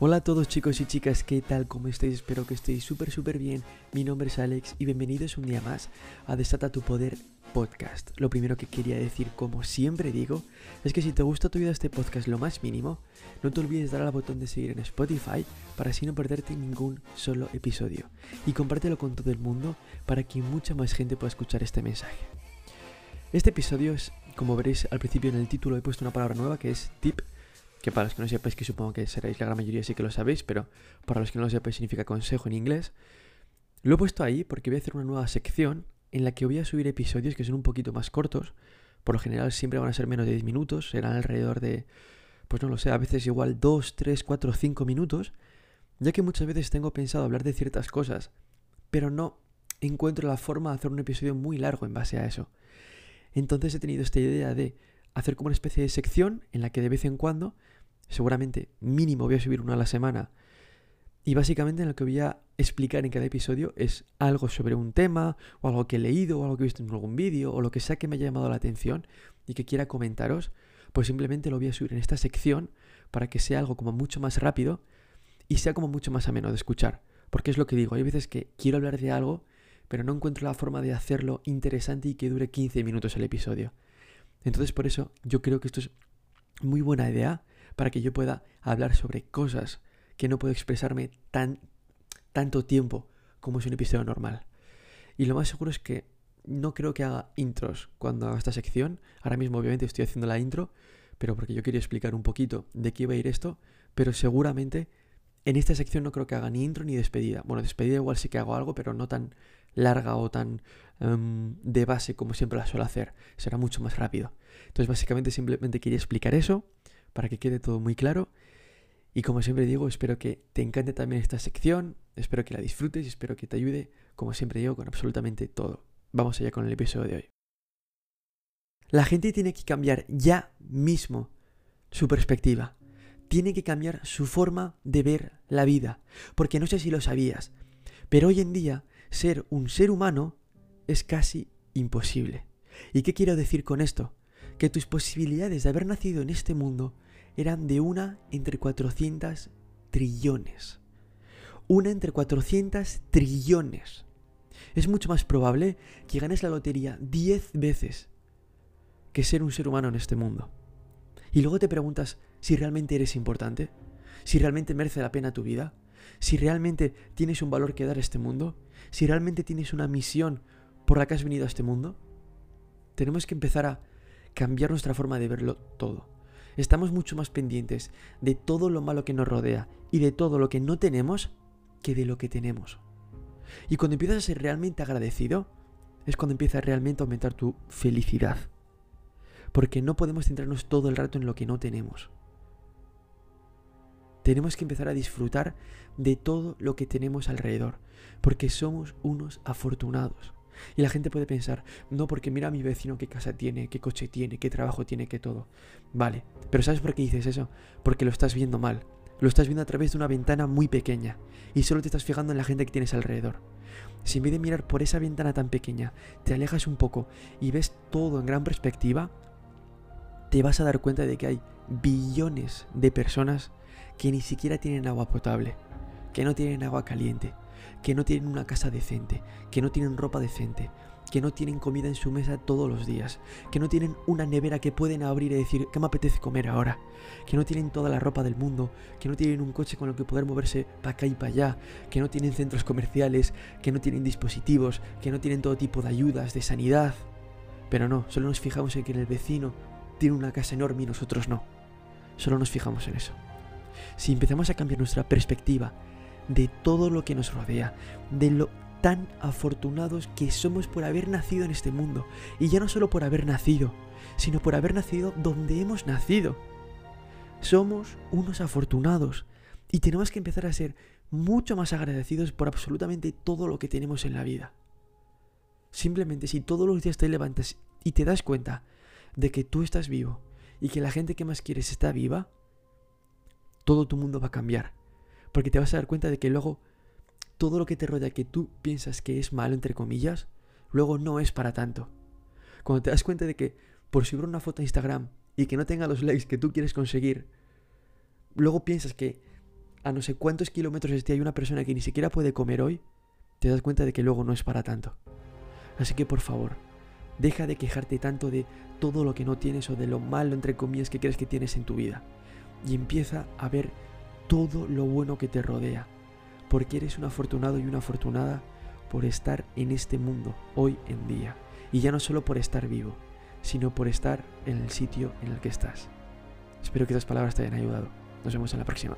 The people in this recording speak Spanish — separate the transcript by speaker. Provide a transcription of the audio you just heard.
Speaker 1: Hola a todos chicos y chicas, ¿qué tal? ¿Cómo estáis? Espero que estéis súper súper bien. Mi nombre es Alex y bienvenidos un día más a Desata tu Poder Podcast. Lo primero que quería decir, como siempre digo, es que si te gusta tu vida este podcast lo más mínimo, no te olvides dar al botón de seguir en Spotify para así no perderte ningún solo episodio. Y compártelo con todo el mundo para que mucha más gente pueda escuchar este mensaje. Este episodio es, como veréis al principio en el título, he puesto una palabra nueva que es tip que para los que no sepáis, que supongo que seréis la gran mayoría sí que lo sabéis, pero para los que no lo sepáis significa consejo en inglés, lo he puesto ahí porque voy a hacer una nueva sección en la que voy a subir episodios que son un poquito más cortos. Por lo general siempre van a ser menos de 10 minutos, serán alrededor de, pues no lo sé, a veces igual 2, 3, 4, 5 minutos, ya que muchas veces tengo pensado hablar de ciertas cosas, pero no encuentro la forma de hacer un episodio muy largo en base a eso. Entonces he tenido esta idea de hacer como una especie de sección en la que de vez en cuando, seguramente mínimo voy a subir una a la semana, y básicamente en lo que voy a explicar en cada episodio es algo sobre un tema, o algo que he leído, o algo que he visto en algún vídeo, o lo que sea que me haya llamado la atención y que quiera comentaros, pues simplemente lo voy a subir en esta sección para que sea algo como mucho más rápido y sea como mucho más ameno de escuchar. Porque es lo que digo, hay veces que quiero hablar de algo, pero no encuentro la forma de hacerlo interesante y que dure 15 minutos el episodio. Entonces por eso yo creo que esto es muy buena idea para que yo pueda hablar sobre cosas que no puedo expresarme tan tanto tiempo como es un episodio normal. Y lo más seguro es que no creo que haga intros cuando haga esta sección. Ahora mismo obviamente estoy haciendo la intro, pero porque yo quería explicar un poquito de qué iba a ir esto, pero seguramente en esta sección no creo que haga ni intro ni despedida. Bueno, despedida igual sí que hago algo, pero no tan larga o tan em, de base como siempre la suelo hacer. Será mucho más rápido. Entonces básicamente simplemente quería explicar eso para que quede todo muy claro. Y como siempre digo, espero que te encante también esta sección, espero que la disfrutes y espero que te ayude, como siempre digo, con absolutamente todo. Vamos allá con el episodio de hoy. La gente tiene que cambiar ya mismo su perspectiva. Tiene que cambiar su forma de ver la vida. Porque no sé si lo sabías, pero hoy en día ser un ser humano es casi imposible. ¿Y qué quiero decir con esto? Que tus posibilidades de haber nacido en este mundo eran de una entre 400 trillones. Una entre 400 trillones. Es mucho más probable que ganes la lotería 10 veces que ser un ser humano en este mundo. Y luego te preguntas si realmente eres importante, si realmente merece la pena tu vida, si realmente tienes un valor que dar a este mundo, si realmente tienes una misión por la que has venido a este mundo. Tenemos que empezar a cambiar nuestra forma de verlo todo. Estamos mucho más pendientes de todo lo malo que nos rodea y de todo lo que no tenemos que de lo que tenemos. Y cuando empiezas a ser realmente agradecido, es cuando empieza realmente a aumentar tu felicidad. Porque no podemos centrarnos todo el rato en lo que no tenemos. Tenemos que empezar a disfrutar de todo lo que tenemos alrededor, porque somos unos afortunados. Y la gente puede pensar, no, porque mira a mi vecino qué casa tiene, qué coche tiene, qué trabajo tiene, qué todo. Vale, pero ¿sabes por qué dices eso? Porque lo estás viendo mal. Lo estás viendo a través de una ventana muy pequeña y solo te estás fijando en la gente que tienes alrededor. Si en vez de mirar por esa ventana tan pequeña, te alejas un poco y ves todo en gran perspectiva, te vas a dar cuenta de que hay billones de personas que ni siquiera tienen agua potable, que no tienen agua caliente, que no tienen una casa decente, que no tienen ropa decente, que no tienen comida en su mesa todos los días, que no tienen una nevera que pueden abrir y decir, ¿qué me apetece comer ahora? Que no tienen toda la ropa del mundo, que no tienen un coche con el que poder moverse para acá y para allá, que no tienen centros comerciales, que no tienen dispositivos, que no tienen todo tipo de ayudas, de sanidad. Pero no, solo nos fijamos en que el vecino tiene una casa enorme y nosotros no. Solo nos fijamos en eso. Si empezamos a cambiar nuestra perspectiva de todo lo que nos rodea, de lo tan afortunados que somos por haber nacido en este mundo, y ya no solo por haber nacido, sino por haber nacido donde hemos nacido. Somos unos afortunados y tenemos que empezar a ser mucho más agradecidos por absolutamente todo lo que tenemos en la vida. Simplemente si todos los días te levantas y te das cuenta de que tú estás vivo y que la gente que más quieres está viva, todo tu mundo va a cambiar. Porque te vas a dar cuenta de que luego todo lo que te rodea que tú piensas que es malo, entre comillas, luego no es para tanto. Cuando te das cuenta de que por subir una foto a Instagram y que no tenga los likes que tú quieres conseguir, luego piensas que a no sé cuántos kilómetros hay una persona que ni siquiera puede comer hoy, te das cuenta de que luego no es para tanto. Así que por favor, deja de quejarte tanto de todo lo que no tienes o de lo malo, entre comillas, que crees que tienes en tu vida. Y empieza a ver todo lo bueno que te rodea. Porque eres un afortunado y una afortunada por estar en este mundo hoy en día. Y ya no solo por estar vivo, sino por estar en el sitio en el que estás. Espero que estas palabras te hayan ayudado. Nos vemos en la próxima.